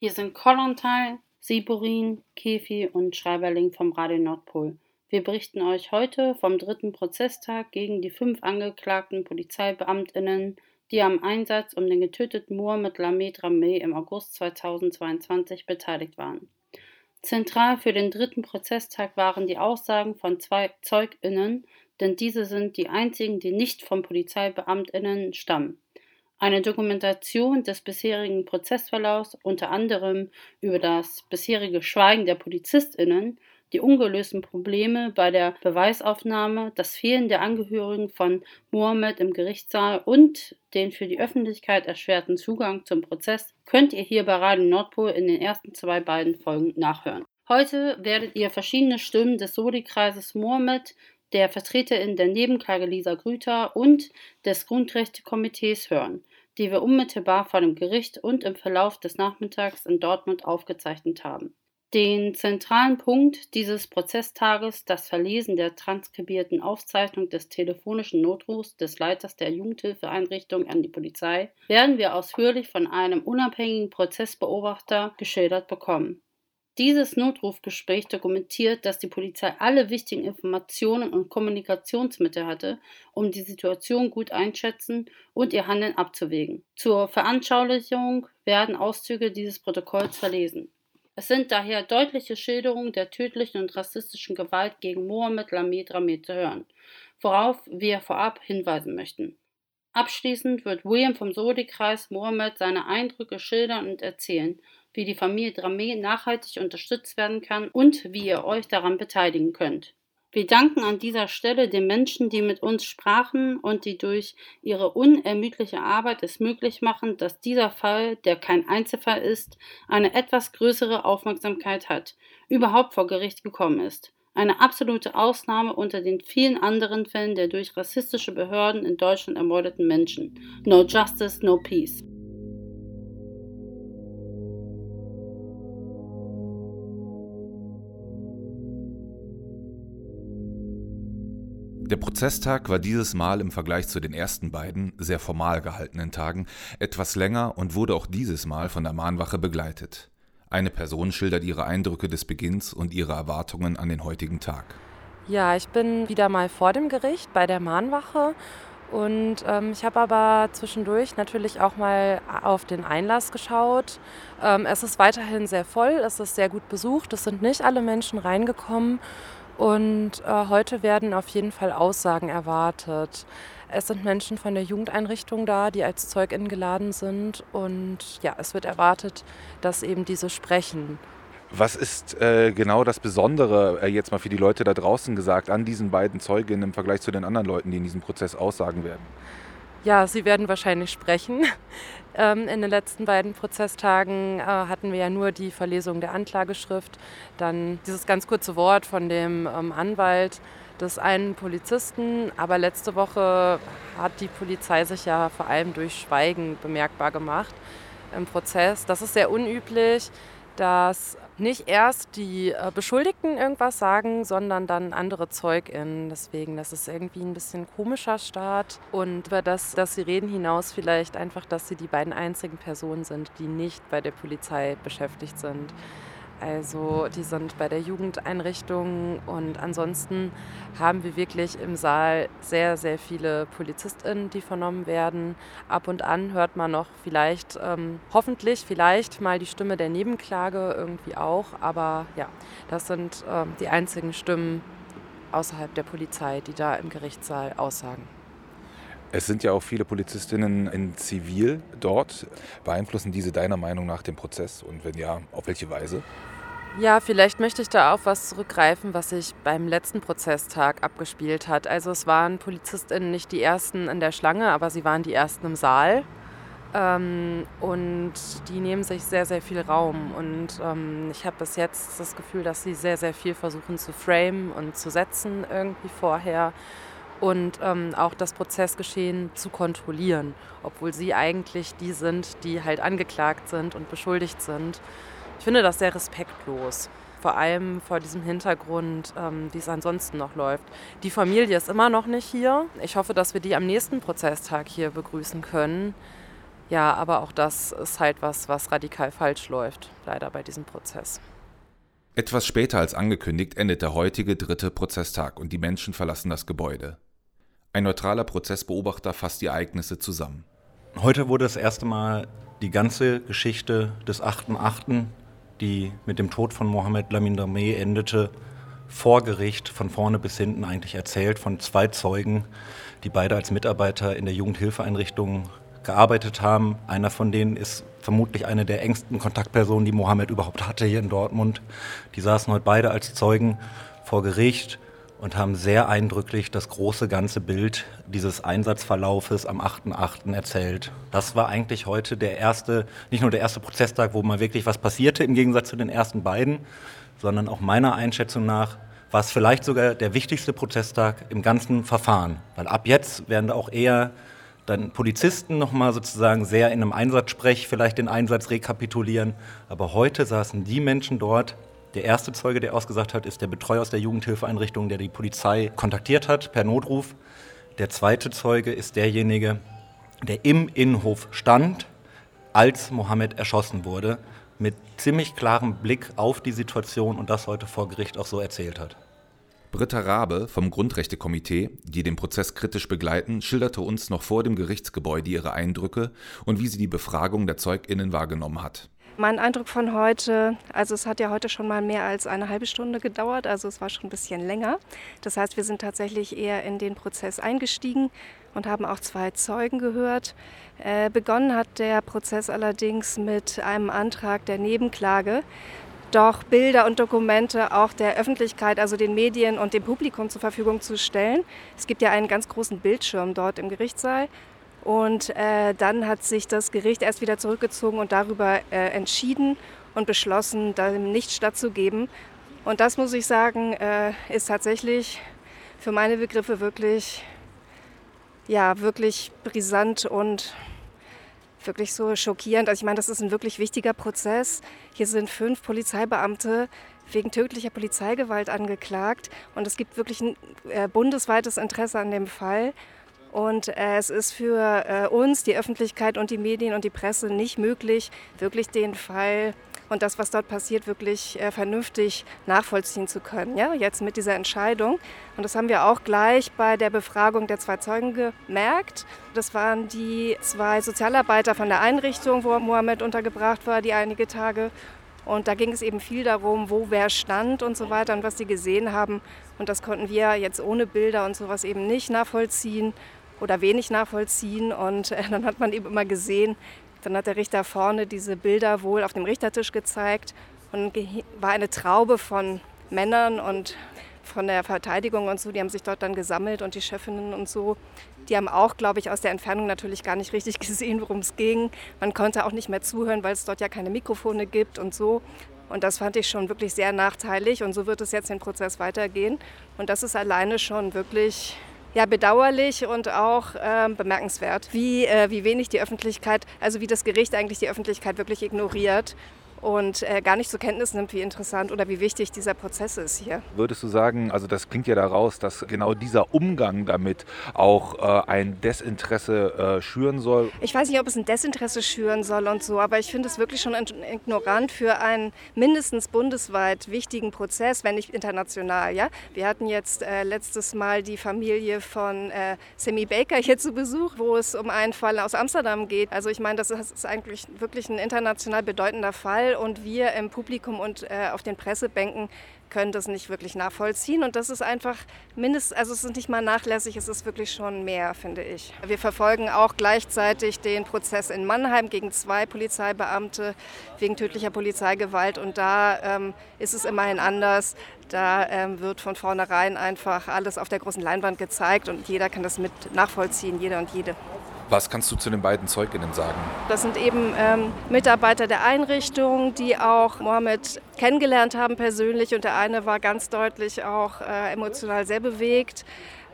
Hier sind Kollontal, Siburin, Kefi und Schreiberling vom Radio Nordpol. Wir berichten euch heute vom dritten Prozesstag gegen die fünf angeklagten PolizeibeamtInnen, die am Einsatz um den getöteten Mohamed Lamed Rameh im August 2022 beteiligt waren. Zentral für den dritten Prozesstag waren die Aussagen von zwei ZeugInnen, denn diese sind die einzigen, die nicht von PolizeibeamtInnen stammen. Eine Dokumentation des bisherigen Prozessverlaufs, unter anderem über das bisherige Schweigen der PolizistInnen, die ungelösten Probleme bei der Beweisaufnahme, das Fehlen der Angehörigen von Mohammed im Gerichtssaal und den für die Öffentlichkeit erschwerten Zugang zum Prozess könnt ihr hier bei Radio Nordpol in den ersten zwei beiden Folgen nachhören. Heute werdet ihr verschiedene Stimmen des Sodi-Kreises Mohammed, der Vertreterin der Nebenklage Lisa Grüter und des Grundrechtekomitees hören, die wir unmittelbar vor dem Gericht und im Verlauf des Nachmittags in Dortmund aufgezeichnet haben. Den zentralen Punkt dieses Prozesstages, das Verlesen der transkribierten Aufzeichnung des telefonischen Notrufs des Leiters der Jugendhilfeeinrichtung an die Polizei, werden wir ausführlich von einem unabhängigen Prozessbeobachter geschildert bekommen. Dieses Notrufgespräch dokumentiert, dass die Polizei alle wichtigen Informationen und Kommunikationsmittel hatte, um die Situation gut einschätzen und ihr Handeln abzuwägen. Zur Veranschaulichung werden Auszüge dieses Protokolls verlesen. Es sind daher deutliche Schilderungen der tödlichen und rassistischen Gewalt gegen Mohammed Lamed Ramed zu hören, worauf wir vorab hinweisen möchten. Abschließend wird William vom Sodi-Kreis Mohammed seine Eindrücke schildern und erzählen, wie die Familie Dramé nachhaltig unterstützt werden kann und wie ihr euch daran beteiligen könnt. Wir danken an dieser Stelle den Menschen, die mit uns sprachen und die durch ihre unermüdliche Arbeit es möglich machen, dass dieser Fall, der kein Einzelfall ist, eine etwas größere Aufmerksamkeit hat, überhaupt vor Gericht gekommen ist. Eine absolute Ausnahme unter den vielen anderen Fällen der durch rassistische Behörden in Deutschland ermordeten Menschen. No justice, no peace. Der Prozesstag war dieses Mal im Vergleich zu den ersten beiden, sehr formal gehaltenen Tagen etwas länger und wurde auch dieses Mal von der Mahnwache begleitet. Eine Person schildert ihre Eindrücke des Beginns und ihre Erwartungen an den heutigen Tag. Ja, ich bin wieder mal vor dem Gericht bei der Mahnwache und ähm, ich habe aber zwischendurch natürlich auch mal auf den Einlass geschaut. Ähm, es ist weiterhin sehr voll, es ist sehr gut besucht, es sind nicht alle Menschen reingekommen und äh, heute werden auf jeden Fall Aussagen erwartet. Es sind Menschen von der Jugendeinrichtung da, die als Zeugin geladen sind. Und ja, es wird erwartet, dass eben diese sprechen. Was ist äh, genau das Besondere, äh, jetzt mal für die Leute da draußen gesagt, an diesen beiden Zeuginnen im Vergleich zu den anderen Leuten, die in diesem Prozess aussagen werden? Ja, sie werden wahrscheinlich sprechen. Ähm, in den letzten beiden Prozesstagen äh, hatten wir ja nur die Verlesung der Anklageschrift, dann dieses ganz kurze Wort von dem ähm, Anwalt des einen Polizisten. Aber letzte Woche hat die Polizei sich ja vor allem durch Schweigen bemerkbar gemacht im Prozess. Das ist sehr unüblich dass nicht erst die äh, Beschuldigten irgendwas sagen, sondern dann andere ZeugInnen. Deswegen, das ist irgendwie ein bisschen komischer Start. Und über das, dass sie reden hinaus vielleicht einfach, dass sie die beiden einzigen Personen sind, die nicht bei der Polizei beschäftigt sind. Also die sind bei der Jugendeinrichtung und ansonsten haben wir wirklich im Saal sehr, sehr viele PolizistInnen, die vernommen werden. Ab und an hört man noch vielleicht, ähm, hoffentlich vielleicht mal die Stimme der Nebenklage irgendwie auch. Aber ja, das sind ähm, die einzigen Stimmen außerhalb der Polizei, die da im Gerichtssaal aussagen. Es sind ja auch viele Polizistinnen in Zivil dort. Beeinflussen diese deiner Meinung nach den Prozess und wenn ja, auf welche Weise? Ja, vielleicht möchte ich da auf was zurückgreifen, was sich beim letzten Prozesstag abgespielt hat. Also es waren PolizistInnen nicht die ersten in der Schlange, aber sie waren die ersten im Saal. Ähm, und die nehmen sich sehr, sehr viel Raum. Und ähm, ich habe bis jetzt das Gefühl, dass sie sehr, sehr viel versuchen zu framen und zu setzen irgendwie vorher und ähm, auch das Prozessgeschehen zu kontrollieren, obwohl sie eigentlich die sind, die halt angeklagt sind und beschuldigt sind. Ich finde das sehr respektlos. Vor allem vor diesem Hintergrund, ähm, wie es ansonsten noch läuft. Die Familie ist immer noch nicht hier. Ich hoffe, dass wir die am nächsten Prozesstag hier begrüßen können. Ja, aber auch das ist halt was, was radikal falsch läuft, leider bei diesem Prozess. Etwas später als angekündigt endet der heutige dritte Prozesstag und die Menschen verlassen das Gebäude. Ein neutraler Prozessbeobachter fasst die Ereignisse zusammen. Heute wurde das erste Mal die ganze Geschichte des 8.8., die mit dem Tod von Mohammed Lamin Dameh endete, vor Gericht von vorne bis hinten eigentlich erzählt von zwei Zeugen, die beide als Mitarbeiter in der Jugendhilfeeinrichtung gearbeitet haben. Einer von denen ist vermutlich eine der engsten Kontaktpersonen, die Mohammed überhaupt hatte hier in Dortmund. Die saßen heute beide als Zeugen vor Gericht und haben sehr eindrücklich das große ganze Bild dieses Einsatzverlaufes am 8.8. erzählt. Das war eigentlich heute der erste, nicht nur der erste Prozesstag, wo mal wirklich was passierte im Gegensatz zu den ersten beiden, sondern auch meiner Einschätzung nach war es vielleicht sogar der wichtigste Prozesstag im ganzen Verfahren, weil ab jetzt werden da auch eher dann Polizisten nochmal sozusagen sehr in einem Einsatzsprech vielleicht den Einsatz rekapitulieren. Aber heute saßen die Menschen dort. Der erste Zeuge, der ausgesagt hat, ist der Betreuer aus der Jugendhilfeeinrichtung, der die Polizei kontaktiert hat per Notruf. Der zweite Zeuge ist derjenige, der im Innenhof stand, als Mohammed erschossen wurde, mit ziemlich klarem Blick auf die Situation und das heute vor Gericht auch so erzählt hat. Britta Rabe vom Grundrechtekomitee, die den Prozess kritisch begleiten, schilderte uns noch vor dem Gerichtsgebäude ihre Eindrücke und wie sie die Befragung der ZeugInnen wahrgenommen hat. Mein Eindruck von heute, also es hat ja heute schon mal mehr als eine halbe Stunde gedauert, also es war schon ein bisschen länger. Das heißt, wir sind tatsächlich eher in den Prozess eingestiegen und haben auch zwei Zeugen gehört. Äh, begonnen hat der Prozess allerdings mit einem Antrag der Nebenklage doch Bilder und Dokumente auch der Öffentlichkeit, also den Medien und dem Publikum zur Verfügung zu stellen. Es gibt ja einen ganz großen Bildschirm dort im Gerichtssaal. Und äh, dann hat sich das Gericht erst wieder zurückgezogen und darüber äh, entschieden und beschlossen, dem nicht stattzugeben. Und das muss ich sagen, äh, ist tatsächlich für meine Begriffe wirklich, ja, wirklich brisant und wirklich so schockierend. Also ich meine, das ist ein wirklich wichtiger Prozess. Hier sind fünf Polizeibeamte wegen tödlicher Polizeigewalt angeklagt und es gibt wirklich ein äh, bundesweites Interesse an dem Fall. Und äh, es ist für äh, uns, die Öffentlichkeit und die Medien und die Presse nicht möglich, wirklich den Fall und das, was dort passiert, wirklich äh, vernünftig nachvollziehen zu können. Ja, jetzt mit dieser Entscheidung. Und das haben wir auch gleich bei der Befragung der zwei Zeugen gemerkt. Das waren die zwei Sozialarbeiter von der Einrichtung, wo Mohammed untergebracht war, die einige Tage. Und da ging es eben viel darum, wo wer stand und so weiter und was sie gesehen haben. Und das konnten wir jetzt ohne Bilder und sowas eben nicht nachvollziehen oder wenig nachvollziehen. Und äh, dann hat man eben immer gesehen, dann hat der Richter vorne diese Bilder wohl auf dem Richtertisch gezeigt und war eine Traube von Männern und von der Verteidigung und so, die haben sich dort dann gesammelt und die Chefinnen und so, die haben auch, glaube ich, aus der Entfernung natürlich gar nicht richtig gesehen, worum es ging. Man konnte auch nicht mehr zuhören, weil es dort ja keine Mikrofone gibt und so. Und das fand ich schon wirklich sehr nachteilig und so wird es jetzt den Prozess weitergehen. Und das ist alleine schon wirklich ja, bedauerlich und auch äh, bemerkenswert, wie, äh, wie wenig die Öffentlichkeit, also wie das Gericht eigentlich die Öffentlichkeit wirklich ignoriert und äh, gar nicht zur Kenntnis nimmt, wie interessant oder wie wichtig dieser Prozess ist hier. Würdest du sagen, also das klingt ja daraus, dass genau dieser Umgang damit auch äh, ein Desinteresse äh, schüren soll? Ich weiß nicht, ob es ein Desinteresse schüren soll und so, aber ich finde es wirklich schon ignorant für einen mindestens bundesweit wichtigen Prozess, wenn nicht international. Ja? Wir hatten jetzt äh, letztes Mal die Familie von äh, Semi Baker hier zu Besuch, wo es um einen Fall aus Amsterdam geht. Also ich meine, das ist eigentlich wirklich ein international bedeutender Fall und wir im Publikum und äh, auf den Pressebänken können das nicht wirklich nachvollziehen. Und das ist einfach mindestens, also es ist nicht mal nachlässig, es ist wirklich schon mehr, finde ich. Wir verfolgen auch gleichzeitig den Prozess in Mannheim gegen zwei Polizeibeamte wegen tödlicher Polizeigewalt. Und da ähm, ist es immerhin anders. Da ähm, wird von vornherein einfach alles auf der großen Leinwand gezeigt und jeder kann das mit nachvollziehen, jeder und jede. Was kannst du zu den beiden Zeuginnen sagen? Das sind eben ähm, Mitarbeiter der Einrichtung, die auch Mohammed kennengelernt haben persönlich. Und der eine war ganz deutlich auch äh, emotional sehr bewegt.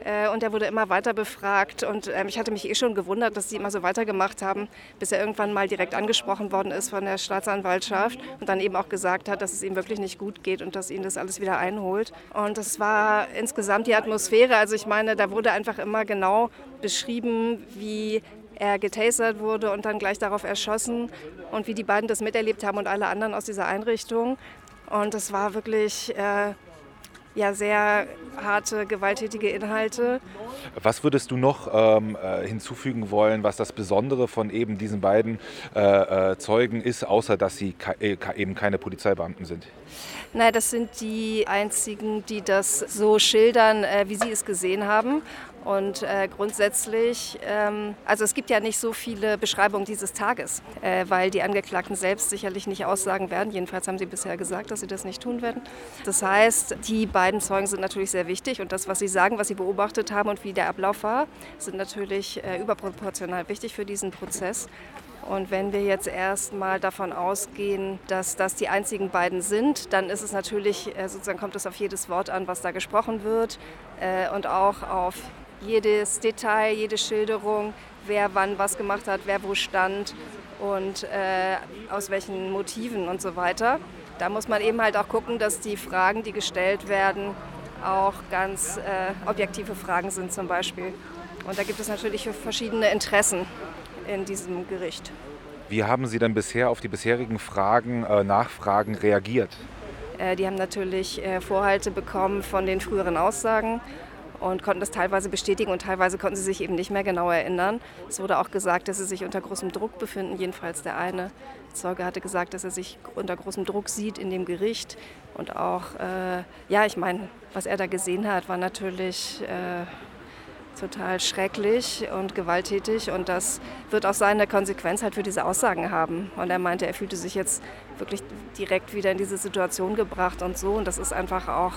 Äh, und er wurde immer weiter befragt. Und ähm, ich hatte mich eh schon gewundert, dass sie immer so weitergemacht haben, bis er irgendwann mal direkt angesprochen worden ist von der Staatsanwaltschaft und dann eben auch gesagt hat, dass es ihm wirklich nicht gut geht und dass ihn das alles wieder einholt. Und das war insgesamt die Atmosphäre. Also ich meine, da wurde einfach immer genau beschrieben, wie er getasert wurde und dann gleich darauf erschossen und wie die beiden das miterlebt haben und alle anderen aus dieser Einrichtung. Und es war wirklich äh, ja, sehr harte, gewalttätige Inhalte. Was würdest du noch ähm, äh, hinzufügen wollen, was das Besondere von eben diesen beiden äh, äh Zeugen ist, außer dass sie äh, eben keine Polizeibeamten sind? Nein, das sind die einzigen, die das so schildern, äh, wie sie es gesehen haben. Und äh, grundsätzlich, ähm, also es gibt ja nicht so viele Beschreibungen dieses Tages, äh, weil die Angeklagten selbst sicherlich nicht aussagen werden. Jedenfalls haben sie bisher gesagt, dass sie das nicht tun werden. Das heißt, die beiden Zeugen sind natürlich sehr wichtig und das, was sie sagen, was sie beobachtet haben und wie der Ablauf war, sind natürlich äh, überproportional wichtig für diesen Prozess. Und wenn wir jetzt erstmal davon ausgehen, dass das die einzigen beiden sind, dann ist es natürlich, äh, sozusagen kommt es auf jedes Wort an, was da gesprochen wird äh, und auch auf jedes Detail, jede Schilderung, wer wann was gemacht hat, wer wo stand und äh, aus welchen Motiven und so weiter. Da muss man eben halt auch gucken, dass die Fragen, die gestellt werden, auch ganz äh, objektive Fragen sind zum Beispiel. Und da gibt es natürlich verschiedene Interessen in diesem Gericht. Wie haben Sie denn bisher auf die bisherigen Fragen, äh, Nachfragen reagiert? Äh, die haben natürlich äh, Vorhalte bekommen von den früheren Aussagen und konnten das teilweise bestätigen und teilweise konnten sie sich eben nicht mehr genau erinnern. Es wurde auch gesagt, dass sie sich unter großem Druck befinden. Jedenfalls der eine Zeuge hatte gesagt, dass er sich unter großem Druck sieht in dem Gericht. Und auch, äh, ja, ich meine, was er da gesehen hat, war natürlich äh, total schrecklich und gewalttätig. Und das wird auch seine Konsequenz halt für diese Aussagen haben. Und er meinte, er fühlte sich jetzt wirklich direkt wieder in diese Situation gebracht und so. Und das ist einfach auch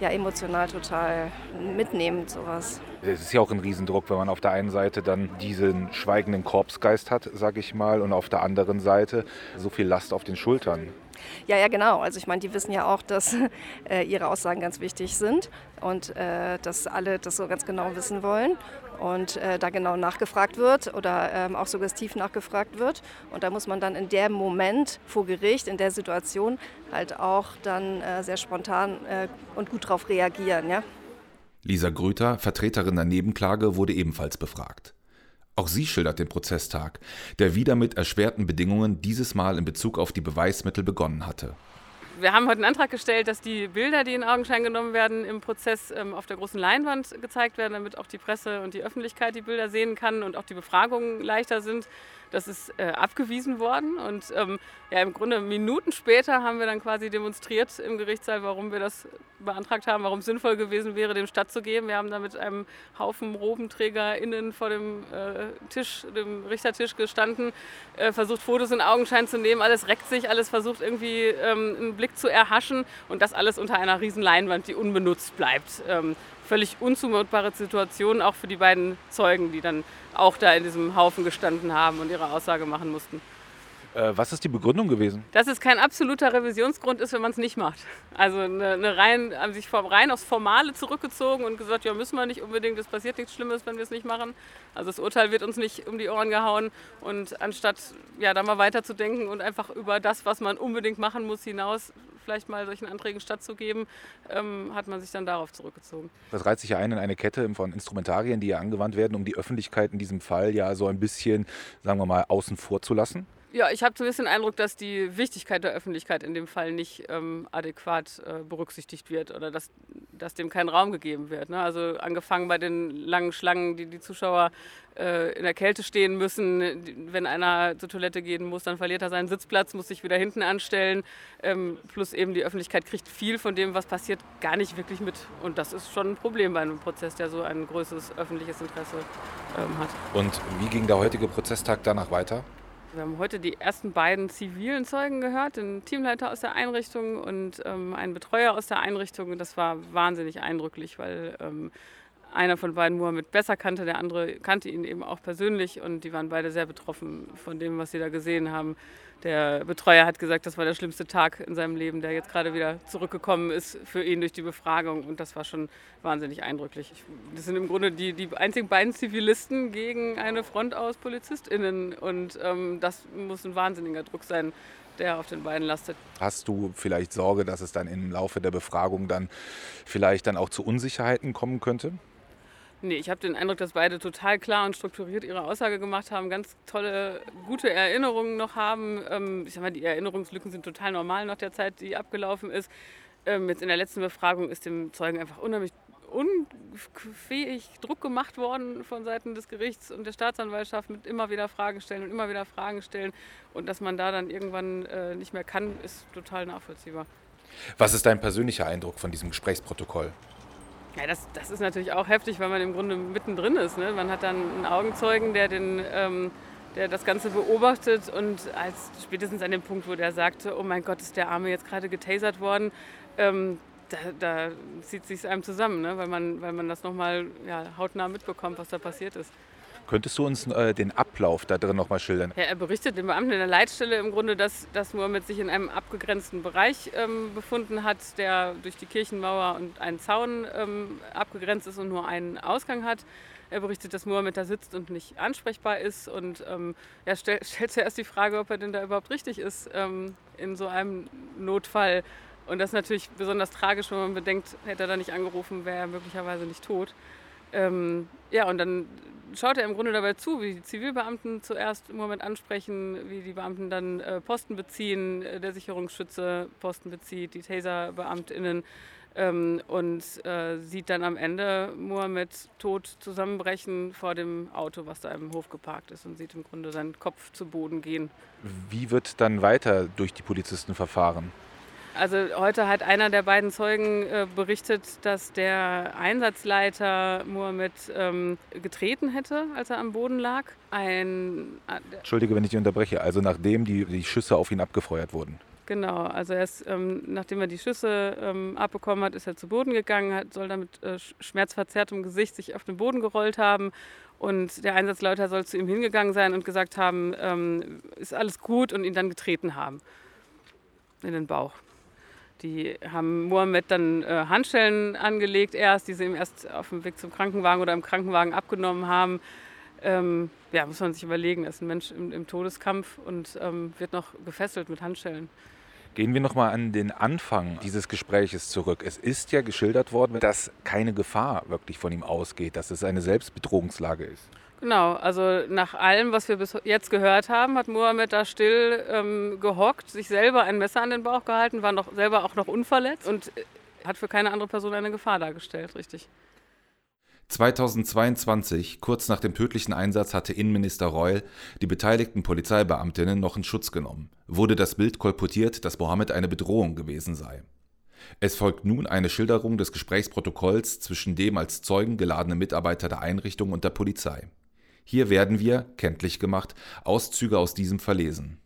ja emotional total mitnehmend, sowas. Es ist ja auch ein Riesendruck, wenn man auf der einen Seite dann diesen schweigenden Korpsgeist hat, sag ich mal, und auf der anderen Seite so viel Last auf den Schultern. Ja, ja, genau. Also ich meine, die wissen ja auch, dass äh, ihre Aussagen ganz wichtig sind und äh, dass alle das so ganz genau wissen wollen und äh, da genau nachgefragt wird oder ähm, auch suggestiv nachgefragt wird. Und da muss man dann in dem Moment vor Gericht, in der Situation halt auch dann äh, sehr spontan äh, und gut darauf reagieren. Ja? Lisa Grüter, Vertreterin der Nebenklage, wurde ebenfalls befragt. Auch sie schildert den Prozesstag, der wieder mit erschwerten Bedingungen dieses Mal in Bezug auf die Beweismittel begonnen hatte. Wir haben heute einen Antrag gestellt, dass die Bilder, die in Augenschein genommen werden, im Prozess ähm, auf der großen Leinwand gezeigt werden, damit auch die Presse und die Öffentlichkeit die Bilder sehen kann und auch die Befragungen leichter sind. Das ist äh, abgewiesen worden und ähm, ja, im Grunde Minuten später haben wir dann quasi demonstriert im Gerichtssaal, warum wir das beantragt haben, warum es sinnvoll gewesen wäre, dem stattzugeben. Wir haben da mit einem Haufen RobenträgerInnen vor dem äh, Tisch, dem Richtertisch gestanden, äh, versucht Fotos in Augenschein zu nehmen, alles reckt sich, alles versucht irgendwie ähm, einen Blick zu erhaschen und das alles unter einer riesen Leinwand, die unbenutzt bleibt. Ähm, völlig unzumutbare Situation, auch für die beiden Zeugen, die dann auch da in diesem Haufen gestanden haben und ihre Aussage machen mussten. Äh, was ist die Begründung gewesen? Dass es kein absoluter Revisionsgrund ist, wenn man es nicht macht. Also eine, eine rein, haben sich rein aufs Formale zurückgezogen und gesagt, ja, müssen wir nicht unbedingt, es passiert nichts Schlimmes, wenn wir es nicht machen. Also das Urteil wird uns nicht um die Ohren gehauen. Und anstatt ja, da mal weiterzudenken und einfach über das, was man unbedingt machen muss, hinaus vielleicht mal solchen Anträgen stattzugeben, ähm, hat man sich dann darauf zurückgezogen. Das reiht sich ja ein in eine Kette von Instrumentarien, die ja angewandt werden, um die Öffentlichkeit in diesem Fall ja so ein bisschen, sagen wir mal, außen vor zu lassen. Ja, ich habe so ein bisschen den Eindruck, dass die Wichtigkeit der Öffentlichkeit in dem Fall nicht ähm, adäquat äh, berücksichtigt wird oder dass, dass dem kein Raum gegeben wird. Ne? Also angefangen bei den langen Schlangen, die die Zuschauer äh, in der Kälte stehen müssen. Wenn einer zur Toilette gehen muss, dann verliert er seinen Sitzplatz, muss sich wieder hinten anstellen. Ähm, plus eben die Öffentlichkeit kriegt viel von dem, was passiert, gar nicht wirklich mit. Und das ist schon ein Problem bei einem Prozess, der so ein größeres öffentliches Interesse ähm, hat. Und wie ging der heutige Prozesstag danach weiter? Wir haben heute die ersten beiden zivilen Zeugen gehört, den Teamleiter aus der Einrichtung und ähm, einen Betreuer aus der Einrichtung. Das war wahnsinnig eindrücklich, weil ähm, einer von beiden Mohammed besser kannte, der andere kannte ihn eben auch persönlich und die waren beide sehr betroffen von dem, was sie da gesehen haben. Der Betreuer hat gesagt, das war der schlimmste Tag in seinem Leben, der jetzt gerade wieder zurückgekommen ist für ihn durch die Befragung. Und das war schon wahnsinnig eindrücklich. Das sind im Grunde die, die einzigen beiden Zivilisten gegen eine Front aus PolizistInnen. Und ähm, das muss ein wahnsinniger Druck sein, der auf den beiden lastet. Hast du vielleicht Sorge, dass es dann im Laufe der Befragung dann vielleicht dann auch zu Unsicherheiten kommen könnte? Nee, ich habe den Eindruck, dass beide total klar und strukturiert ihre Aussage gemacht haben, ganz tolle, gute Erinnerungen noch haben. Ähm, ich sag mal, die Erinnerungslücken sind total normal nach der Zeit, die abgelaufen ist. Ähm, jetzt in der letzten Befragung ist dem Zeugen einfach unheimlich unfähig Druck gemacht worden von Seiten des Gerichts und der Staatsanwaltschaft mit immer wieder Fragen stellen und immer wieder Fragen stellen. Und dass man da dann irgendwann äh, nicht mehr kann, ist total nachvollziehbar. Was ist dein persönlicher Eindruck von diesem Gesprächsprotokoll? Ja, das, das ist natürlich auch heftig, weil man im Grunde mittendrin ist. Ne? Man hat dann einen Augenzeugen, der, den, ähm, der das Ganze beobachtet und als spätestens an dem Punkt, wo der sagte, oh mein Gott, ist der Arme jetzt gerade getasert worden, ähm, da, da, zieht sich einem zusammen, ne? weil, man, weil man das nochmal ja, hautnah mitbekommt, was da passiert ist. Könntest du uns äh, den Ablauf da drin nochmal schildern? Ja, er berichtet den Beamten in der Leitstelle im Grunde, dass, dass Mohammed sich in einem abgegrenzten Bereich ähm, befunden hat, der durch die Kirchenmauer und einen Zaun ähm, abgegrenzt ist und nur einen Ausgang hat. Er berichtet, dass Mohammed da sitzt und nicht ansprechbar ist. Und ähm, er stell, stellt zuerst die Frage, ob er denn da überhaupt richtig ist ähm, in so einem Notfall. Und das ist natürlich besonders tragisch, wenn man bedenkt, hätte er da nicht angerufen, wäre er möglicherweise nicht tot. Ähm, ja, und dann schaut er im Grunde dabei zu, wie die Zivilbeamten zuerst im Moment ansprechen, wie die Beamten dann äh, Posten beziehen, äh, der Sicherungsschütze Posten bezieht, die Taser-BeamtInnen ähm, und äh, sieht dann am Ende Mohammed tot zusammenbrechen vor dem Auto, was da im Hof geparkt ist und sieht im Grunde seinen Kopf zu Boden gehen. Wie wird dann weiter durch die Polizisten verfahren? Also heute hat einer der beiden Zeugen äh, berichtet, dass der Einsatzleiter Mohammed ähm, getreten hätte, als er am Boden lag. Ein, äh, Entschuldige, wenn ich dich unterbreche. Also nachdem die, die Schüsse auf ihn abgefeuert wurden. Genau, also erst ähm, nachdem er die Schüsse ähm, abbekommen hat, ist er zu Boden gegangen, hat, soll damit äh, schmerzverzerrtem Gesicht sich auf den Boden gerollt haben. Und der Einsatzleiter soll zu ihm hingegangen sein und gesagt haben, ähm, ist alles gut und ihn dann getreten haben in den Bauch. Die haben Mohammed dann äh, Handschellen angelegt erst, die sie ihm erst auf dem Weg zum Krankenwagen oder im Krankenwagen abgenommen haben. Ähm, ja, muss man sich überlegen, er ist ein Mensch im, im Todeskampf und ähm, wird noch gefesselt mit Handschellen. Gehen wir nochmal an den Anfang dieses Gespräches zurück. Es ist ja geschildert worden, dass keine Gefahr wirklich von ihm ausgeht, dass es eine Selbstbedrohungslage ist. Genau, also nach allem, was wir bis jetzt gehört haben, hat Mohammed da still ähm, gehockt, sich selber ein Messer an den Bauch gehalten, war noch, selber auch noch unverletzt und äh, hat für keine andere Person eine Gefahr dargestellt, richtig. 2022, kurz nach dem tödlichen Einsatz, hatte Innenminister Reul die beteiligten Polizeibeamtinnen noch in Schutz genommen. Wurde das Bild kolportiert, dass Mohammed eine Bedrohung gewesen sei. Es folgt nun eine Schilderung des Gesprächsprotokolls zwischen dem als Zeugen geladenen Mitarbeiter der Einrichtung und der Polizei. Hier werden wir, kenntlich gemacht, Auszüge aus diesem verlesen.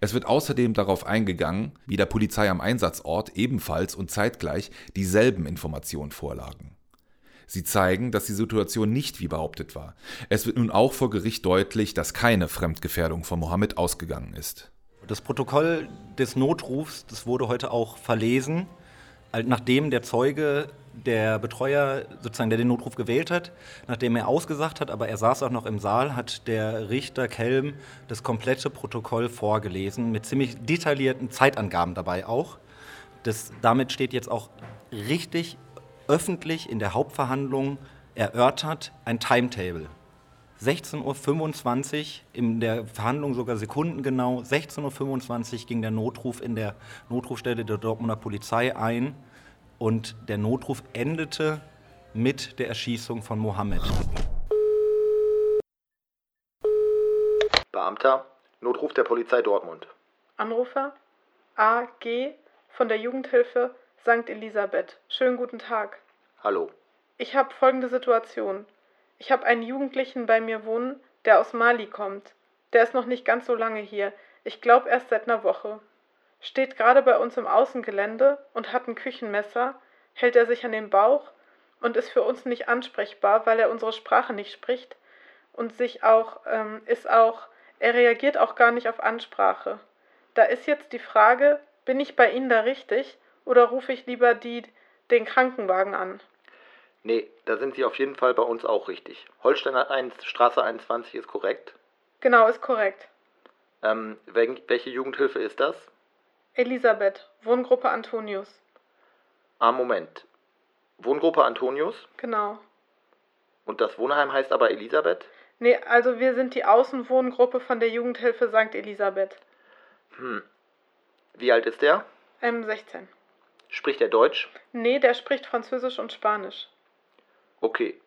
Es wird außerdem darauf eingegangen, wie der Polizei am Einsatzort ebenfalls und zeitgleich dieselben Informationen vorlagen. Sie zeigen, dass die Situation nicht wie behauptet war. Es wird nun auch vor Gericht deutlich, dass keine Fremdgefährdung von Mohammed ausgegangen ist. Das Protokoll des Notrufs, das wurde heute auch verlesen, nachdem der Zeuge der Betreuer, sozusagen, der den Notruf gewählt hat, nachdem er ausgesagt hat, aber er saß auch noch im Saal, hat der Richter Kelm das komplette Protokoll vorgelesen, mit ziemlich detaillierten Zeitangaben dabei auch. Das, damit steht jetzt auch richtig öffentlich in der Hauptverhandlung erörtert ein Timetable. 16.25 Uhr, in der Verhandlung sogar sekundengenau, 16.25 Uhr ging der Notruf in der Notrufstelle der Dortmunder Polizei ein und der Notruf endete mit der Erschießung von Mohammed. Beamter, Notruf der Polizei Dortmund. Anrufer AG von der Jugendhilfe St. Elisabeth. Schönen guten Tag. Hallo. Ich habe folgende Situation. Ich habe einen Jugendlichen bei mir wohnen, der aus Mali kommt. Der ist noch nicht ganz so lange hier. Ich glaube erst seit einer Woche steht gerade bei uns im Außengelände und hat ein Küchenmesser, hält er sich an den Bauch und ist für uns nicht ansprechbar, weil er unsere Sprache nicht spricht und sich auch ähm, ist auch er reagiert auch gar nicht auf Ansprache. Da ist jetzt die Frage, bin ich bei Ihnen da richtig oder rufe ich lieber die den Krankenwagen an? Nee, da sind Sie auf jeden Fall bei uns auch richtig. Holsteiner 1, Straße 21 ist korrekt? Genau, ist korrekt. Ähm, welche Jugendhilfe ist das? Elisabeth, Wohngruppe Antonius. Ah, Moment. Wohngruppe Antonius? Genau. Und das Wohnheim heißt aber Elisabeth? Nee, also wir sind die Außenwohngruppe von der Jugendhilfe St. Elisabeth. Hm. Wie alt ist der? Ähm, 16. Spricht er Deutsch? Nee, der spricht Französisch und Spanisch. Okay.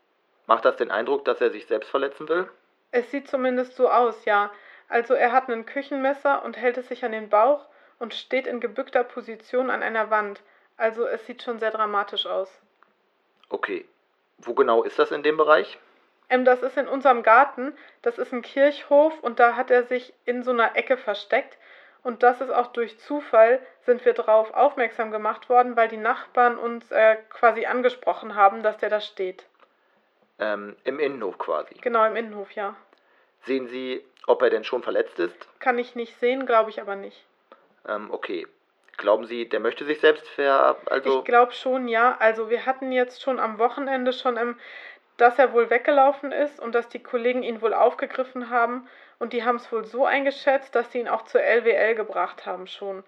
Macht das den Eindruck, dass er sich selbst verletzen will? Es sieht zumindest so aus, ja. Also er hat ein Küchenmesser und hält es sich an den Bauch und steht in gebückter Position an einer Wand. Also es sieht schon sehr dramatisch aus. Okay. Wo genau ist das in dem Bereich? Ähm, das ist in unserem Garten. Das ist ein Kirchhof und da hat er sich in so einer Ecke versteckt. Und das ist auch durch Zufall, sind wir darauf aufmerksam gemacht worden, weil die Nachbarn uns äh, quasi angesprochen haben, dass der da steht. Ähm, Im Innenhof quasi. Genau, im Innenhof, ja. Sehen Sie, ob er denn schon verletzt ist? Kann ich nicht sehen, glaube ich aber nicht. Ähm, okay. Glauben Sie, der möchte sich selbst ver... Also Ich glaube schon, ja. Also wir hatten jetzt schon am Wochenende schon, ähm, dass er wohl weggelaufen ist und dass die Kollegen ihn wohl aufgegriffen haben. Und die haben es wohl so eingeschätzt, dass sie ihn auch zur LWL gebracht haben schon.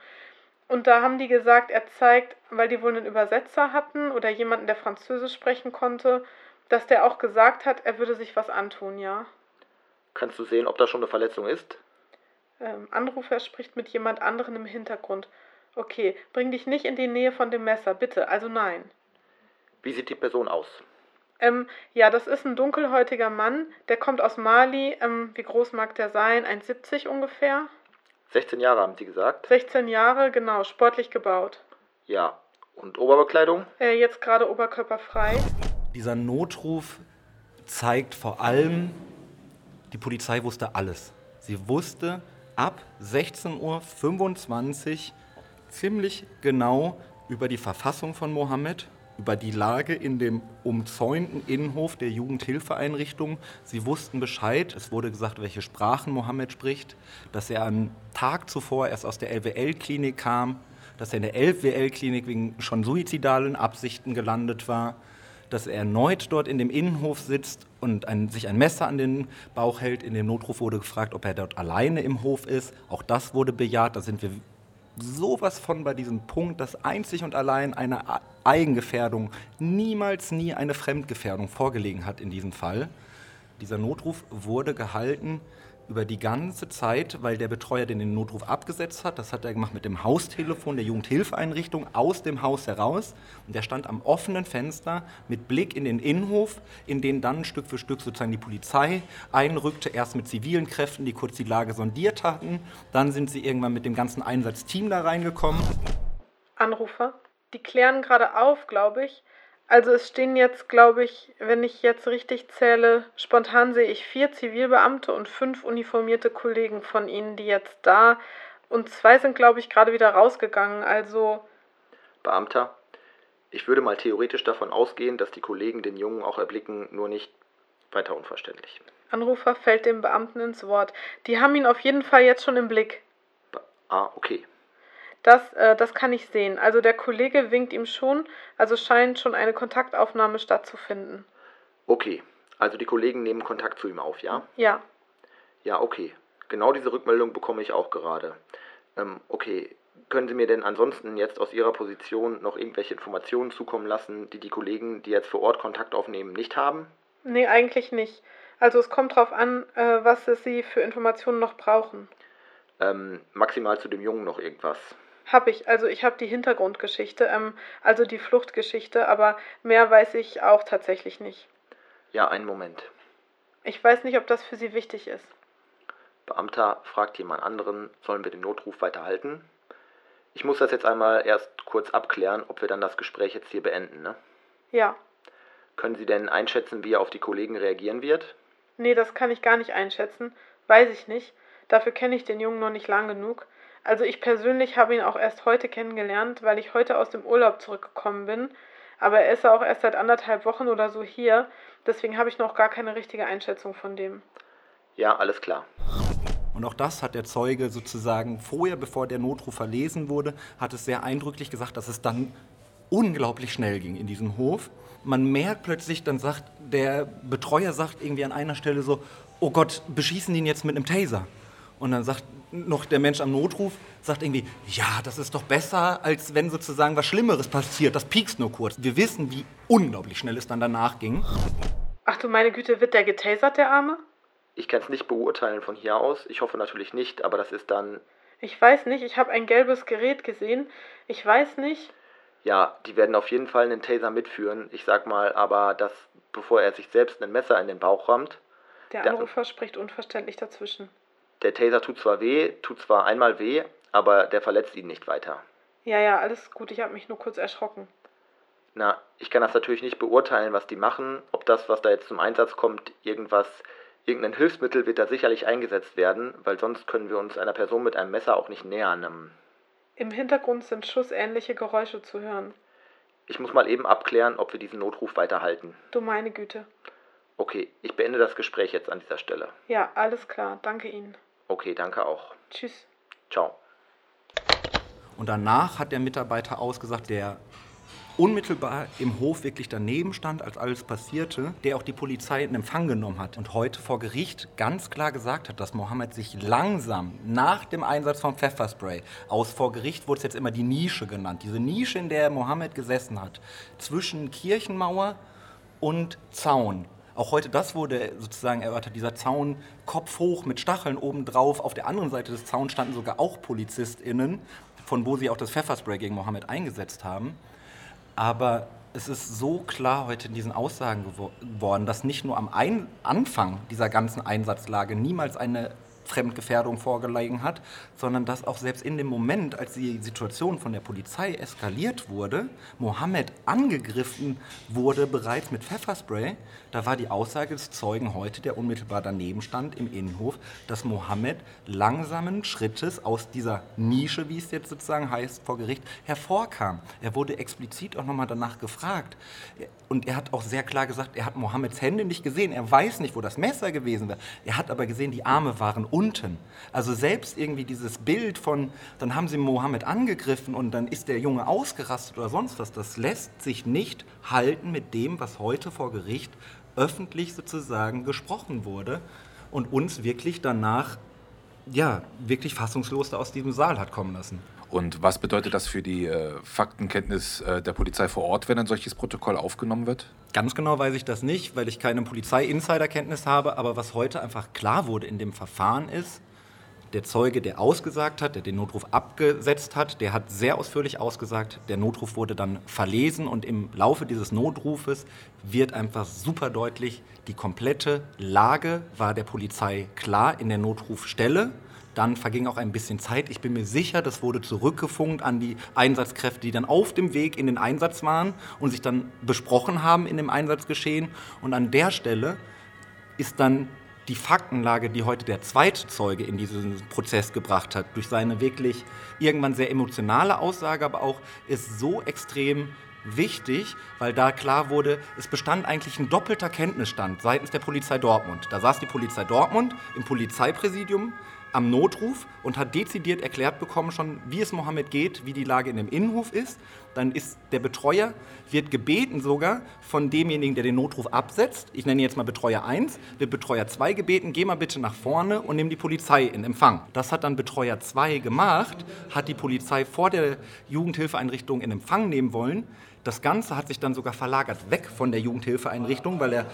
Und da haben die gesagt, er zeigt, weil die wohl einen Übersetzer hatten oder jemanden, der Französisch sprechen konnte, dass der auch gesagt hat, er würde sich was antun, ja. kannst du sehen, ob da schon eine Verletzung ist? Ähm, Anrufer spricht mit jemand anderem im Hintergrund. Okay, bring dich nicht in die Nähe von dem Messer, bitte, also nein. Wie sieht die Person aus? Ähm, ja, das ist ein dunkelhäutiger Mann, der kommt aus Mali. Ähm, wie groß mag der sein? 1,70 ungefähr. 16 Jahre haben Sie gesagt? 16 Jahre, genau, sportlich gebaut. Ja. Und Oberbekleidung? Äh, jetzt gerade oberkörperfrei. Dieser Notruf zeigt vor allem, die Polizei wusste alles. Sie wusste ab 16.25 Uhr ziemlich genau über die Verfassung von Mohammed, über die Lage in dem umzäunten Innenhof der Jugendhilfeeinrichtung. Sie wussten Bescheid. Es wurde gesagt, welche Sprachen Mohammed spricht, dass er am Tag zuvor erst aus der LWL-Klinik kam, dass er in der LWL-Klinik wegen schon suizidalen Absichten gelandet war, dass er erneut dort in dem Innenhof sitzt und ein, sich ein Messer an den Bauch hält. In dem Notruf wurde gefragt, ob er dort alleine im Hof ist. Auch das wurde bejaht. Da sind wir sowas von bei diesem Punkt, dass einzig und allein eine Eigengefährdung niemals nie eine Fremdgefährdung vorgelegen hat in diesem Fall. Dieser Notruf wurde gehalten über die ganze Zeit, weil der Betreuer den den Notruf abgesetzt hat. Das hat er gemacht mit dem Haustelefon der Jugendhilfeeinrichtung aus dem Haus heraus. Und der stand am offenen Fenster mit Blick in den Innenhof, in den dann Stück für Stück sozusagen die Polizei einrückte. Erst mit zivilen Kräften, die kurz die Lage sondiert hatten. Dann sind sie irgendwann mit dem ganzen Einsatzteam da reingekommen. Anrufer. Die klären gerade auf, glaube ich. Also es stehen jetzt, glaube ich, wenn ich jetzt richtig zähle, spontan sehe ich vier Zivilbeamte und fünf uniformierte Kollegen von ihnen, die jetzt da und zwei sind, glaube ich, gerade wieder rausgegangen. Also Beamter? Ich würde mal theoretisch davon ausgehen, dass die Kollegen den Jungen auch erblicken, nur nicht weiter unverständlich. Anrufer fällt dem Beamten ins Wort. Die haben ihn auf jeden Fall jetzt schon im Blick. Be ah, okay. Das, äh, das kann ich sehen. Also der Kollege winkt ihm schon, also scheint schon eine Kontaktaufnahme stattzufinden. Okay. Also die Kollegen nehmen Kontakt zu ihm auf, ja? Ja. Ja, okay. Genau diese Rückmeldung bekomme ich auch gerade. Ähm, okay. Können Sie mir denn ansonsten jetzt aus Ihrer Position noch irgendwelche Informationen zukommen lassen, die die Kollegen, die jetzt vor Ort Kontakt aufnehmen, nicht haben? Nee, eigentlich nicht. Also es kommt drauf an, äh, was Sie für Informationen noch brauchen. Ähm, maximal zu dem Jungen noch irgendwas. Hab ich. Also ich habe die Hintergrundgeschichte, ähm, also die Fluchtgeschichte, aber mehr weiß ich auch tatsächlich nicht. Ja, einen Moment. Ich weiß nicht, ob das für Sie wichtig ist. Beamter fragt jemand anderen, sollen wir den Notruf weiterhalten? Ich muss das jetzt einmal erst kurz abklären, ob wir dann das Gespräch jetzt hier beenden, ne? Ja. Können Sie denn einschätzen, wie er auf die Kollegen reagieren wird? Nee, das kann ich gar nicht einschätzen. Weiß ich nicht. Dafür kenne ich den Jungen noch nicht lang genug. Also ich persönlich habe ihn auch erst heute kennengelernt, weil ich heute aus dem Urlaub zurückgekommen bin. Aber er ist ja auch erst seit anderthalb Wochen oder so hier. Deswegen habe ich noch gar keine richtige Einschätzung von dem. Ja, alles klar. Und auch das hat der Zeuge sozusagen vorher, bevor der Notruf verlesen wurde, hat es sehr eindrücklich gesagt, dass es dann unglaublich schnell ging in diesem Hof. Man merkt plötzlich, dann sagt der Betreuer sagt irgendwie an einer Stelle so, oh Gott, beschießen die ihn jetzt mit einem Taser. Und dann sagt noch der Mensch am Notruf, sagt irgendwie, ja, das ist doch besser, als wenn sozusagen was Schlimmeres passiert. Das piekst nur kurz. Wir wissen, wie unglaublich schnell es dann danach ging. Ach du meine Güte, wird der getasert, der Arme? Ich kann es nicht beurteilen von hier aus. Ich hoffe natürlich nicht, aber das ist dann. Ich weiß nicht, ich habe ein gelbes Gerät gesehen. Ich weiß nicht. Ja, die werden auf jeden Fall einen Taser mitführen. Ich sag mal aber, dass bevor er sich selbst ein Messer in den Bauch rammt. Der Anrufer der, spricht unverständlich dazwischen. Der Taser tut zwar weh, tut zwar einmal weh, aber der verletzt ihn nicht weiter. Ja, ja, alles gut. Ich habe mich nur kurz erschrocken. Na, ich kann das natürlich nicht beurteilen, was die machen. Ob das, was da jetzt zum Einsatz kommt, irgendwas, irgendein Hilfsmittel wird da sicherlich eingesetzt werden, weil sonst können wir uns einer Person mit einem Messer auch nicht nähern. Im Hintergrund sind schussähnliche Geräusche zu hören. Ich muss mal eben abklären, ob wir diesen Notruf weiterhalten. Du meine Güte. Okay, ich beende das Gespräch jetzt an dieser Stelle. Ja, alles klar. Danke Ihnen. Okay, danke auch. Tschüss. Ciao. Und danach hat der Mitarbeiter ausgesagt, der unmittelbar im Hof wirklich daneben stand, als alles passierte, der auch die Polizei in Empfang genommen hat und heute vor Gericht ganz klar gesagt hat, dass Mohammed sich langsam nach dem Einsatz von Pfefferspray aus vor Gericht wurde es jetzt immer die Nische genannt, diese Nische, in der Mohammed gesessen hat, zwischen Kirchenmauer und Zaun. Auch heute das wurde sozusagen erörtert, dieser Zaun Kopf hoch mit Stacheln obendrauf. Auf der anderen Seite des Zauns standen sogar auch PolizistInnen, von wo sie auch das Pfefferspray gegen Mohammed eingesetzt haben. Aber es ist so klar heute in diesen Aussagen geworden, dass nicht nur am Ein Anfang dieser ganzen Einsatzlage niemals eine Fremdgefährdung vorgelegen hat, sondern dass auch selbst in dem Moment, als die Situation von der Polizei eskaliert wurde, Mohammed angegriffen wurde bereits mit Pfefferspray, da war die Aussage des Zeugen heute, der unmittelbar daneben stand im Innenhof, dass Mohammed langsamen Schrittes aus dieser Nische, wie es jetzt sozusagen heißt, vor Gericht hervorkam. Er wurde explizit auch nochmal danach gefragt. Und er hat auch sehr klar gesagt, er hat Mohammeds Hände nicht gesehen. Er weiß nicht, wo das Messer gewesen wäre. Er hat aber gesehen, die Arme waren unten. Also selbst irgendwie dieses Bild von, dann haben sie Mohammed angegriffen und dann ist der Junge ausgerastet oder sonst was, das lässt sich nicht halten mit dem, was heute vor Gericht öffentlich sozusagen gesprochen wurde und uns wirklich danach, ja, wirklich fassungslos da aus diesem Saal hat kommen lassen. Und was bedeutet das für die äh, Faktenkenntnis äh, der Polizei vor Ort, wenn ein solches Protokoll aufgenommen wird? Ganz genau weiß ich das nicht, weil ich keine Polizei-Insider-Kenntnis habe. Aber was heute einfach klar wurde in dem Verfahren ist, der Zeuge, der ausgesagt hat, der den Notruf abgesetzt hat, der hat sehr ausführlich ausgesagt. Der Notruf wurde dann verlesen und im Laufe dieses Notrufes wird einfach super deutlich, die komplette Lage war der Polizei klar in der Notrufstelle. Dann verging auch ein bisschen Zeit. Ich bin mir sicher, das wurde zurückgefunkt an die Einsatzkräfte, die dann auf dem Weg in den Einsatz waren und sich dann besprochen haben in dem Einsatzgeschehen. Und an der Stelle ist dann die Faktenlage, die heute der zweite Zeuge in diesen Prozess gebracht hat, durch seine wirklich irgendwann sehr emotionale Aussage, aber auch ist so extrem wichtig, weil da klar wurde, es bestand eigentlich ein doppelter Kenntnisstand seitens der Polizei Dortmund. Da saß die Polizei Dortmund im Polizeipräsidium am Notruf und hat dezidiert erklärt bekommen schon, wie es Mohammed geht, wie die Lage in dem Innenhof ist. Dann ist der Betreuer, wird gebeten sogar von demjenigen, der den Notruf absetzt, ich nenne jetzt mal Betreuer 1, wird Betreuer 2 gebeten, geh mal bitte nach vorne und nimm die Polizei in Empfang. Das hat dann Betreuer 2 gemacht, hat die Polizei vor der Jugendhilfeeinrichtung in Empfang nehmen wollen. Das Ganze hat sich dann sogar verlagert weg von der Jugendhilfeeinrichtung, weil er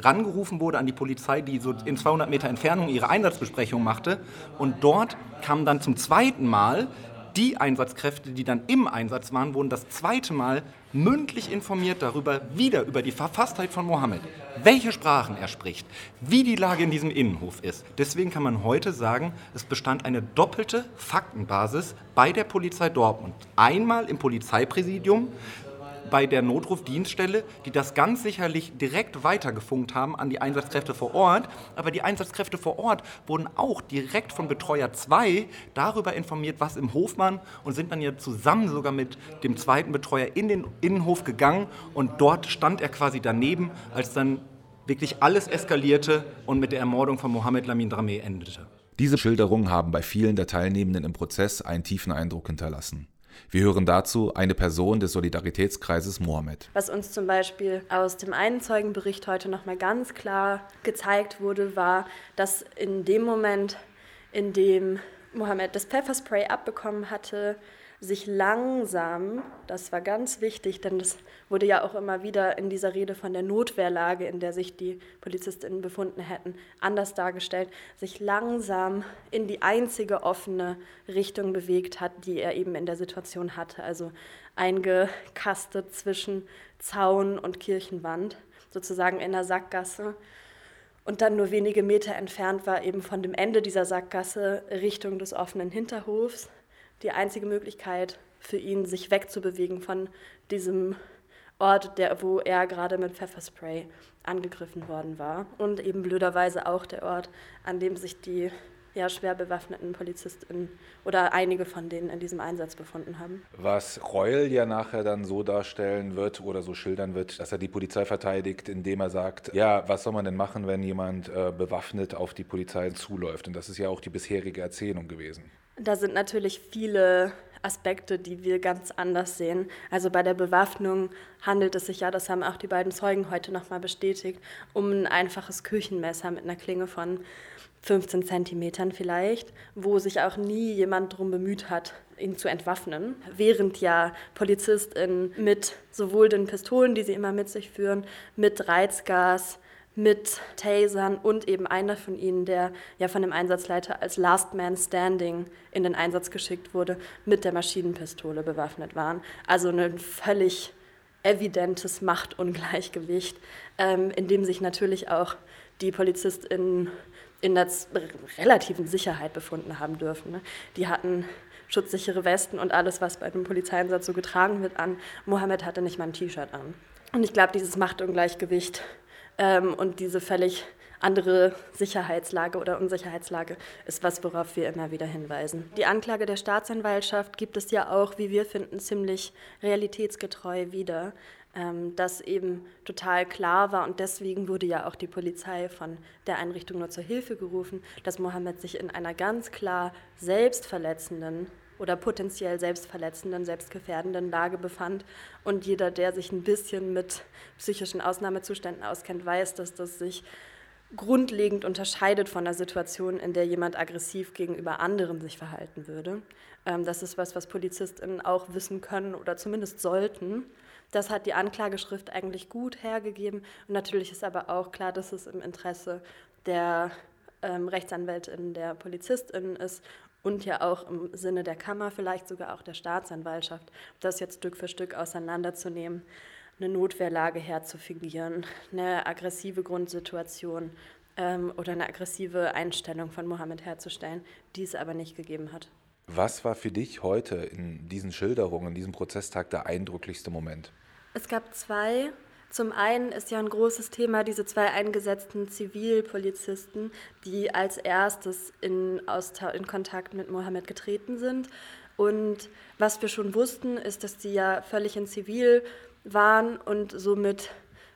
rangerufen wurde an die Polizei, die so in 200 Meter Entfernung ihre Einsatzbesprechung machte. Und dort kamen dann zum zweiten Mal die Einsatzkräfte, die dann im Einsatz waren, wurden das zweite Mal mündlich informiert darüber, wieder über die Verfasstheit von Mohammed, welche Sprachen er spricht, wie die Lage in diesem Innenhof ist. Deswegen kann man heute sagen, es bestand eine doppelte Faktenbasis bei der Polizei Dortmund. Einmal im Polizeipräsidium, bei der Notrufdienststelle, die das ganz sicherlich direkt weitergefunkt haben an die Einsatzkräfte vor Ort. Aber die Einsatzkräfte vor Ort wurden auch direkt von Betreuer 2 darüber informiert, was im Hof war und sind dann ja zusammen sogar mit dem zweiten Betreuer in den Innenhof gegangen und dort stand er quasi daneben, als dann wirklich alles eskalierte und mit der Ermordung von Mohammed Lamin Drameh endete. Diese Schilderungen haben bei vielen der Teilnehmenden im Prozess einen tiefen Eindruck hinterlassen. Wir hören dazu eine Person des Solidaritätskreises Mohammed. Was uns zum Beispiel aus dem einen Zeugenbericht heute nochmal ganz klar gezeigt wurde, war, dass in dem Moment, in dem Mohammed das Pfefferspray abbekommen hatte, sich langsam, das war ganz wichtig, denn das wurde ja auch immer wieder in dieser Rede von der Notwehrlage, in der sich die Polizistinnen befunden hätten, anders dargestellt, sich langsam in die einzige offene Richtung bewegt hat, die er eben in der Situation hatte, also eingekastet zwischen Zaun und Kirchenwand, sozusagen in der Sackgasse. Und dann nur wenige Meter entfernt war eben von dem Ende dieser Sackgasse Richtung des offenen Hinterhofs die einzige Möglichkeit für ihn, sich wegzubewegen von diesem Ort, der, wo er gerade mit Pfefferspray angegriffen worden war. Und eben blöderweise auch der Ort, an dem sich die ja, schwer bewaffneten Polizistinnen oder einige von denen in diesem Einsatz befunden haben. Was Reul ja nachher dann so darstellen wird oder so schildern wird, dass er die Polizei verteidigt, indem er sagt, ja, was soll man denn machen, wenn jemand äh, bewaffnet auf die Polizei zuläuft? Und das ist ja auch die bisherige Erzählung gewesen. Da sind natürlich viele Aspekte, die wir ganz anders sehen. Also bei der Bewaffnung handelt es sich ja, das haben auch die beiden Zeugen heute nochmal bestätigt, um ein einfaches Küchenmesser mit einer Klinge von 15 Zentimetern vielleicht, wo sich auch nie jemand darum bemüht hat, ihn zu entwaffnen. Während ja PolizistInnen mit sowohl den Pistolen, die sie immer mit sich führen, mit Reizgas, mit Tasern und eben einer von ihnen, der ja von dem Einsatzleiter als Last Man Standing in den Einsatz geschickt wurde, mit der Maschinenpistole bewaffnet waren. Also ein völlig evidentes Machtungleichgewicht, ähm, in dem sich natürlich auch die PolizistInnen in der relativen Sicherheit befunden haben dürfen. Ne? Die hatten schutzsichere Westen und alles, was bei einem Polizeieinsatz so getragen wird, an. Mohammed hatte nicht mal ein T-Shirt an. Und ich glaube, dieses Machtungleichgewicht ähm, und diese völlig andere Sicherheitslage oder Unsicherheitslage ist was, worauf wir immer wieder hinweisen. Die Anklage der Staatsanwaltschaft gibt es ja auch, wie wir finden, ziemlich realitätsgetreu wieder, ähm, dass eben total klar war und deswegen wurde ja auch die Polizei von der Einrichtung nur zur Hilfe gerufen, dass Mohammed sich in einer ganz klar selbstverletzenden oder potenziell selbstverletzenden, selbstgefährdenden Lage befand. Und jeder, der sich ein bisschen mit psychischen Ausnahmezuständen auskennt, weiß, dass das sich grundlegend unterscheidet von der Situation, in der jemand aggressiv gegenüber anderen sich verhalten würde. Ähm, das ist was, was PolizistInnen auch wissen können oder zumindest sollten. Das hat die Anklageschrift eigentlich gut hergegeben. Und natürlich ist aber auch klar, dass es im Interesse der ähm, Rechtsanwältin, der PolizistInnen ist und ja auch im Sinne der Kammer, vielleicht sogar auch der Staatsanwaltschaft, das jetzt Stück für Stück auseinanderzunehmen, eine Notwehrlage herzufigurieren, eine aggressive Grundsituation ähm, oder eine aggressive Einstellung von Mohammed herzustellen, die es aber nicht gegeben hat. Was war für dich heute in diesen Schilderungen, in diesem Prozesstag der eindrücklichste Moment? Es gab zwei zum einen ist ja ein großes Thema diese zwei eingesetzten Zivilpolizisten, die als erstes in, in Kontakt mit Mohammed getreten sind. Und was wir schon wussten, ist, dass sie ja völlig in Zivil waren und somit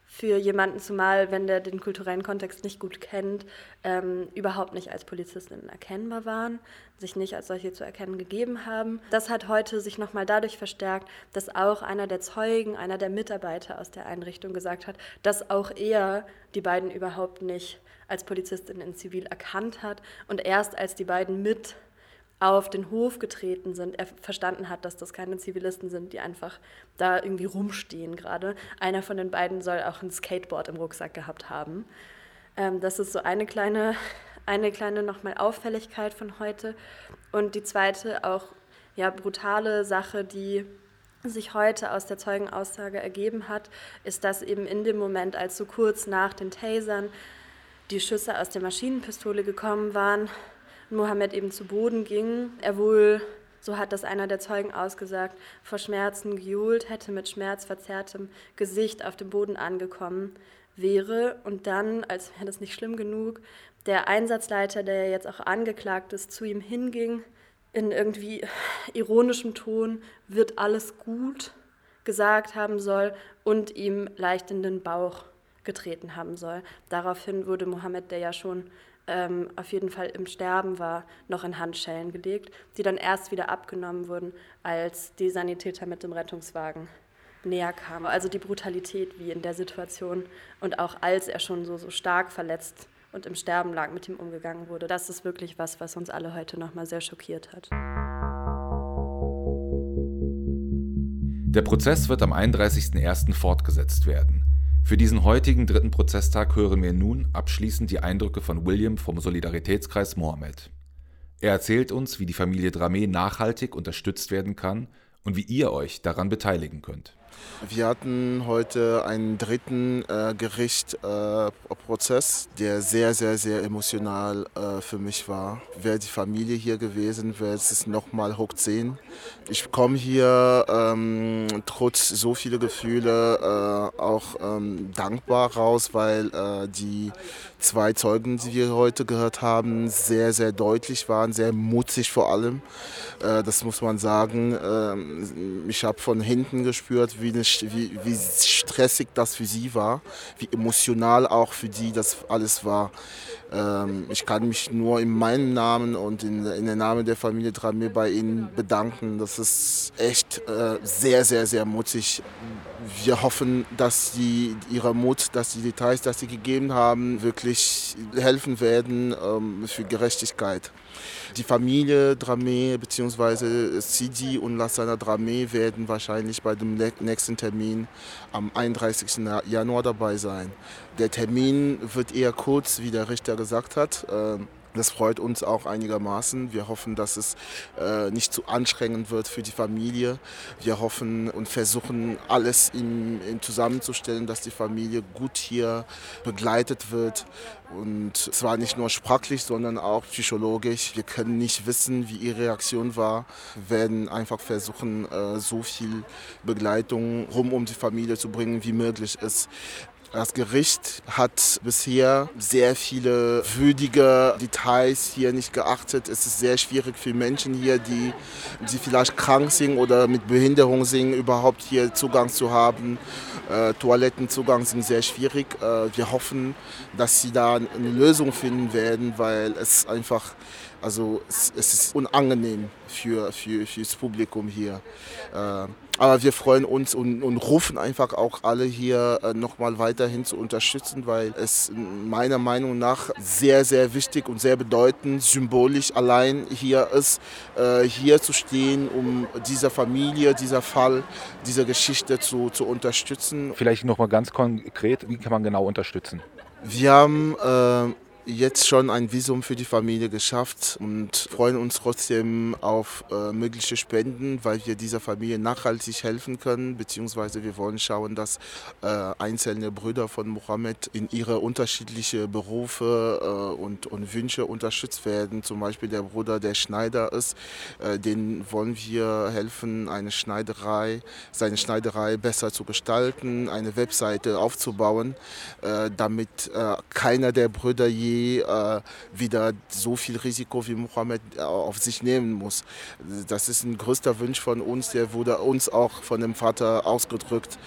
für jemanden, zumal wenn der den kulturellen Kontext nicht gut kennt, ähm, überhaupt nicht als Polizistinnen erkennbar waren, sich nicht als solche zu erkennen gegeben haben. Das hat heute sich nochmal dadurch verstärkt, dass auch einer der Zeugen, einer der Mitarbeiter aus der Einrichtung gesagt hat, dass auch er die beiden überhaupt nicht als Polizistin in Zivil erkannt hat und erst als die beiden mit auf den Hof getreten sind, er verstanden hat, dass das keine Zivilisten sind, die einfach da irgendwie rumstehen gerade. Einer von den beiden soll auch ein Skateboard im Rucksack gehabt haben. Ähm, das ist so eine kleine, eine kleine nochmal Auffälligkeit von heute. Und die zweite auch ja, brutale Sache, die sich heute aus der Zeugenaussage ergeben hat, ist, dass eben in dem Moment, als so kurz nach den Tasern die Schüsse aus der Maschinenpistole gekommen waren, Mohammed eben zu Boden ging, er wohl, so hat das einer der Zeugen ausgesagt, vor Schmerzen gejohlt hätte, mit schmerzverzerrtem Gesicht auf dem Boden angekommen wäre und dann, als wäre das nicht schlimm genug, der Einsatzleiter, der jetzt auch angeklagt ist, zu ihm hinging, in irgendwie ironischem Ton, wird alles gut gesagt haben soll und ihm leicht in den Bauch getreten haben soll. Daraufhin wurde Mohammed, der ja schon ähm, auf jeden Fall im Sterben war, noch in Handschellen gelegt, die dann erst wieder abgenommen wurden, als die Sanitäter mit dem Rettungswagen näher kamen. Also die Brutalität, wie in der Situation und auch als er schon so, so stark verletzt und im Sterben lag, mit ihm umgegangen wurde. Das ist wirklich was, was uns alle heute nochmal sehr schockiert hat. Der Prozess wird am 31.01. fortgesetzt werden. Für diesen heutigen dritten Prozesstag hören wir nun abschließend die Eindrücke von William vom Solidaritätskreis Mohammed. Er erzählt uns, wie die Familie Dramé nachhaltig unterstützt werden kann und wie ihr euch daran beteiligen könnt. Wir hatten heute einen dritten äh, Gerichtsprozess, äh, der sehr, sehr, sehr emotional äh, für mich war. Wäre die Familie hier gewesen, wäre es nochmal hoch 10. Ich komme hier ähm, trotz so viele Gefühle äh, auch ähm, dankbar raus, weil äh, die zwei Zeugen, die wir heute gehört haben, sehr, sehr deutlich waren, sehr mutig vor allem. Äh, das muss man sagen. Ähm, ich habe von hinten gespürt, wie, eine, wie, wie stressig das für sie war, wie emotional auch für die das alles war. Ähm, ich kann mich nur in meinem Namen und in, in der Namen der Familie Dramé bei Ihnen bedanken. Das ist echt äh, sehr, sehr, sehr mutig. Wir hoffen, dass die, ihrer Mut, dass die Details, die sie gegeben haben, wirklich helfen werden ähm, für Gerechtigkeit. Die Familie Dramé bzw. Sidi und Lassana Dramé werden wahrscheinlich bei dem nächsten Termin am 31. Januar dabei sein. Der Termin wird eher kurz, wie der Richter gesagt hat. Ähm, das freut uns auch einigermaßen. Wir hoffen, dass es äh, nicht zu anstrengend wird für die Familie. Wir hoffen und versuchen alles ihm, ihm zusammenzustellen, dass die Familie gut hier begleitet wird. Und zwar nicht nur sprachlich, sondern auch psychologisch. Wir können nicht wissen, wie ihre Reaktion war. Wir werden einfach versuchen, äh, so viel Begleitung rum um die Familie zu bringen, wie möglich ist. Das Gericht hat bisher sehr viele würdige Details hier nicht geachtet. Es ist sehr schwierig für Menschen hier, die, die vielleicht krank sind oder mit Behinderung sind, überhaupt hier Zugang zu haben. Äh, Toilettenzugang sind sehr schwierig. Äh, wir hoffen, dass sie da eine Lösung finden werden, weil es einfach also es, es ist unangenehm für, für, für das Publikum hier. Äh, aber wir freuen uns und, und rufen einfach auch alle hier äh, nochmal weiterhin zu unterstützen, weil es meiner Meinung nach sehr, sehr wichtig und sehr bedeutend, symbolisch allein hier ist, äh, hier zu stehen, um dieser Familie, dieser Fall, dieser Geschichte zu, zu unterstützen. Vielleicht nochmal ganz konkret, wie kann man genau unterstützen? Wir haben äh, jetzt schon ein Visum für die Familie geschafft und freuen uns trotzdem auf äh, mögliche Spenden, weil wir dieser Familie nachhaltig helfen können, beziehungsweise wir wollen schauen, dass äh, einzelne Brüder von Mohammed in ihre unterschiedlichen Berufe äh, und, und Wünsche unterstützt werden. Zum Beispiel der Bruder, der Schneider ist, äh, den wollen wir helfen, eine Schneiderei, seine Schneiderei besser zu gestalten, eine Webseite aufzubauen, äh, damit äh, keiner der Brüder je äh, wieder so viel Risiko wie Mohammed äh, auf sich nehmen muss. Das ist ein größter Wunsch von uns, der wurde uns auch von dem Vater ausgedrückt.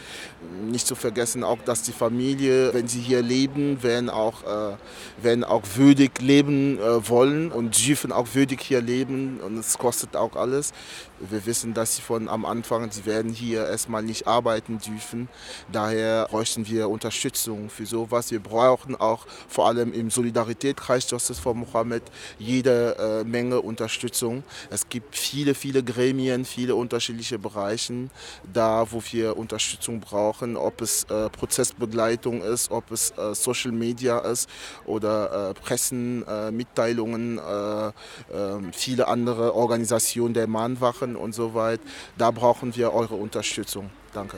Nicht zu vergessen auch, dass die Familie, wenn sie hier leben, werden auch, äh, werden auch würdig leben äh, wollen und dürfen auch würdig hier leben und es kostet auch alles. Wir wissen, dass sie von am Anfang, sie werden hier erstmal nicht arbeiten dürfen. Daher bräuchten wir Unterstützung für sowas. Wir brauchen auch vor allem im Solidaritätskreis Justice for Mohammed jede äh, Menge Unterstützung. Es gibt viele, viele Gremien, viele unterschiedliche Bereiche, da wo wir Unterstützung brauchen, ob es äh, Prozessbegleitung ist, ob es äh, Social Media ist oder äh, Pressenmitteilungen, äh, ähm, viele andere Organisationen der Mahnwache machen und so weiter. Da brauchen wir eure Unterstützung. Danke.